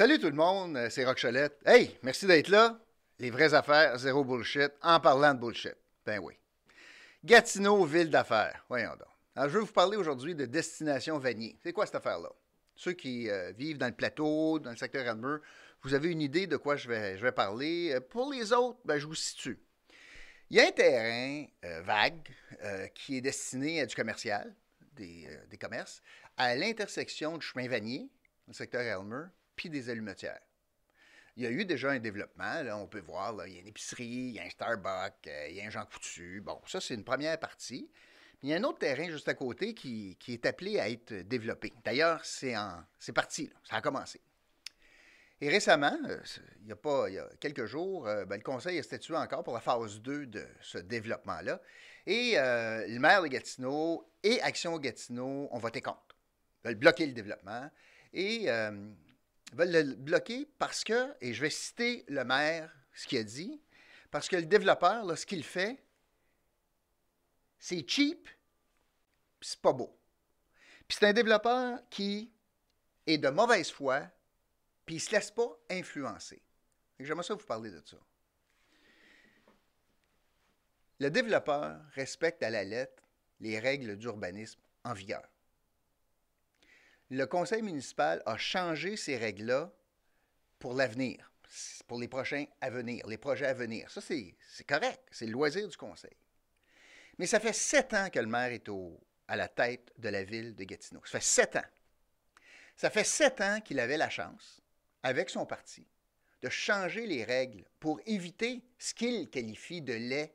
Salut tout le monde, euh, c'est Rock Hey, merci d'être là. Les vraies affaires, zéro bullshit, en parlant de bullshit. Ben oui. Gatineau, ville d'affaires. Voyons donc. Alors, je vais vous parler aujourd'hui de Destination Vanier. C'est quoi cette affaire-là? Ceux qui euh, vivent dans le plateau, dans le secteur Elmer, vous avez une idée de quoi je vais, parler? Euh, pour les autres, ben, je vous situe. Il y a un terrain vague qui est destiné à du commercial, des, des commerces, à l'intersection du chemin Vanier, le secteur Elmer, des allumetières. Il y a eu déjà un développement, là, on peut voir, là, il y a une épicerie, il y a un Starbucks, euh, il y a un Jean Coutu. Bon, ça, c'est une première partie. il y a un autre terrain juste à côté qui, est appelé à être développé. D'ailleurs, c'est, parti, ça a commencé. Et récemment, euh, il y a pas il y a quelques jours, euh, ben, le Conseil a statué encore pour la phase 2 de ce développement-là. Et le maire de Gatineau et Action Gatineau ont voté contre. Ils veulent bloquer le développement. Et veulent le bloquer parce que, et je vais citer le maire, ce qu'il a dit, parce que le développeur, ce qu'il fait, c'est cheap, c'est pas beau. Puis c'est un développeur qui est de mauvaise foi, puis il ne se laisse pas influencer. J'aimerais ça vous parler de ça. Le développeur respecte à la lettre les règles d'urbanisme en vigueur le conseil municipal a changé ces règles-là pour l'avenir, pour les prochains à venir, les projets à venir. Ça, c'est correct, c'est le loisir du conseil. Mais ça fait sept ans que le maire est à la tête de la ville de Gatineau. Ça fait sept ans. Ça fait sept ans qu'il avait la chance, avec son parti, de changer les règles pour éviter ce qu'il qualifie de laid,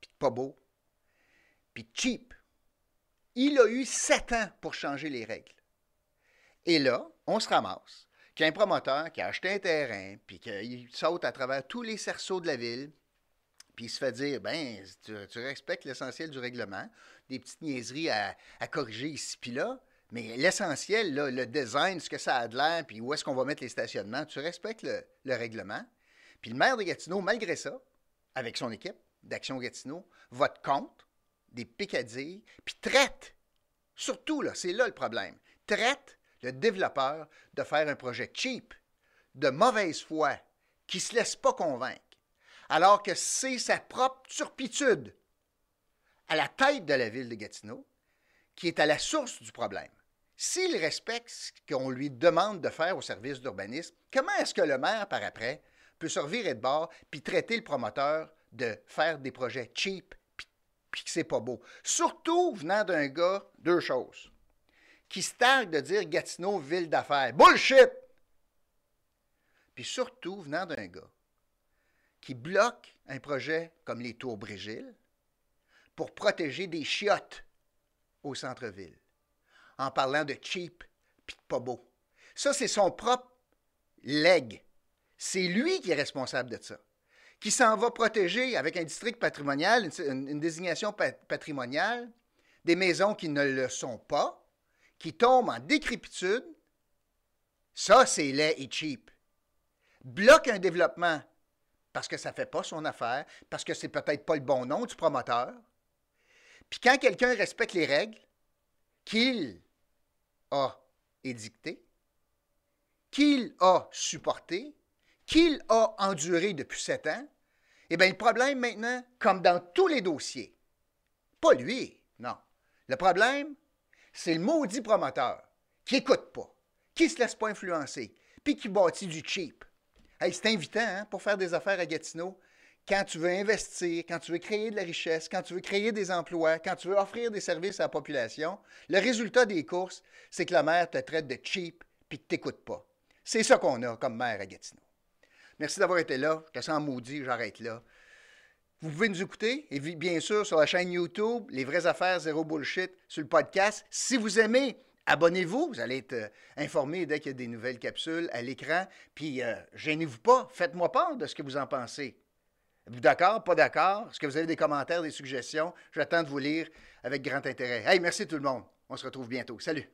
puis pas beau, puis cheap. Il a eu sept ans pour changer les règles. Et là, on se ramasse qu'il y a un promoteur qui a acheté un terrain, puis qu'il saute à travers tous les cerceaux de la ville, puis il se fait dire, ben, tu, respectes l'essentiel du règlement, des petites niaiseries à, corriger ici puis là, mais l'essentiel, le design, ce que ça a de l'air, puis où est-ce qu'on va mettre les stationnements, tu respectes le, le, règlement. Puis le maire de Gatineau, malgré ça, avec son équipe d'Action Gatineau, vote contre des picadilles, puis traite, surtout, là, c'est là le problème, traite le développeur de faire un projet cheap, de mauvaise foi, qui ne se laisse pas convaincre, alors que c'est sa propre turpitude à la tête de la ville de Gatineau qui est à la source du problème. S'il respecte ce qu'on lui demande de faire au service d'urbanisme, comment est-ce que le maire, par après, peut se revirer de bord puis traiter le promoteur de faire des projets cheap puis que c'est pas beau? Surtout venant d'un gars, deux choses qui se targue de dire Gatineau, ville d'affaires. Bullshit! Puis surtout, venant d'un gars qui bloque un projet comme les Tours Brigil pour protéger des chiottes au centre-ville, en parlant de cheap puis de pas beau. Ça, c'est son propre leg. C'est lui qui est responsable de ça. Qui s'en va protéger avec un district patrimonial, une désignation patrimoniale, des maisons qui ne le sont pas, qui tombe en décrépitude, ça, c'est laid et cheap. Bloque un développement parce que ça ne fait pas son affaire, parce que c'est peut-être pas le bon nom du promoteur. Puis quand quelqu'un respecte les règles qu'il a édictées, qu'il a supportées, qu'il a enduré depuis sept ans, eh bien, le problème maintenant, comme dans tous les dossiers, pas lui, non. Le problème, c'est le maudit promoteur qui n'écoute pas, qui se laisse pas influencer, puis qui bâtit du cheap. C'est invitant hein, pour faire des affaires à Gatineau. Quand tu veux investir, quand tu veux créer de la richesse, quand tu veux créer des emplois, quand tu veux offrir des services à la population, le résultat des courses, c'est que la maire te traite de cheap puis que tu t'écoutes pas. C'est ça qu'on a comme maire à Gatineau. Merci d'avoir été là. Je te sens maudit, j'arrête là. Vous pouvez nous écouter, et bien sûr, sur la chaîne YouTube, Les vraies affaires, zéro bullshit, sur le podcast. Si vous aimez, abonnez-vous. Vous allez être euh, informé dès qu'il y a des nouvelles capsules à l'écran. Puis, euh, gênez-vous pas. Faites-moi part de ce que vous en pensez. D'accord? Pas d'accord? Est-ce que vous avez des commentaires, des suggestions? J'attends de vous lire avec grand intérêt. Hey, merci tout le monde. On se retrouve bientôt. Salut!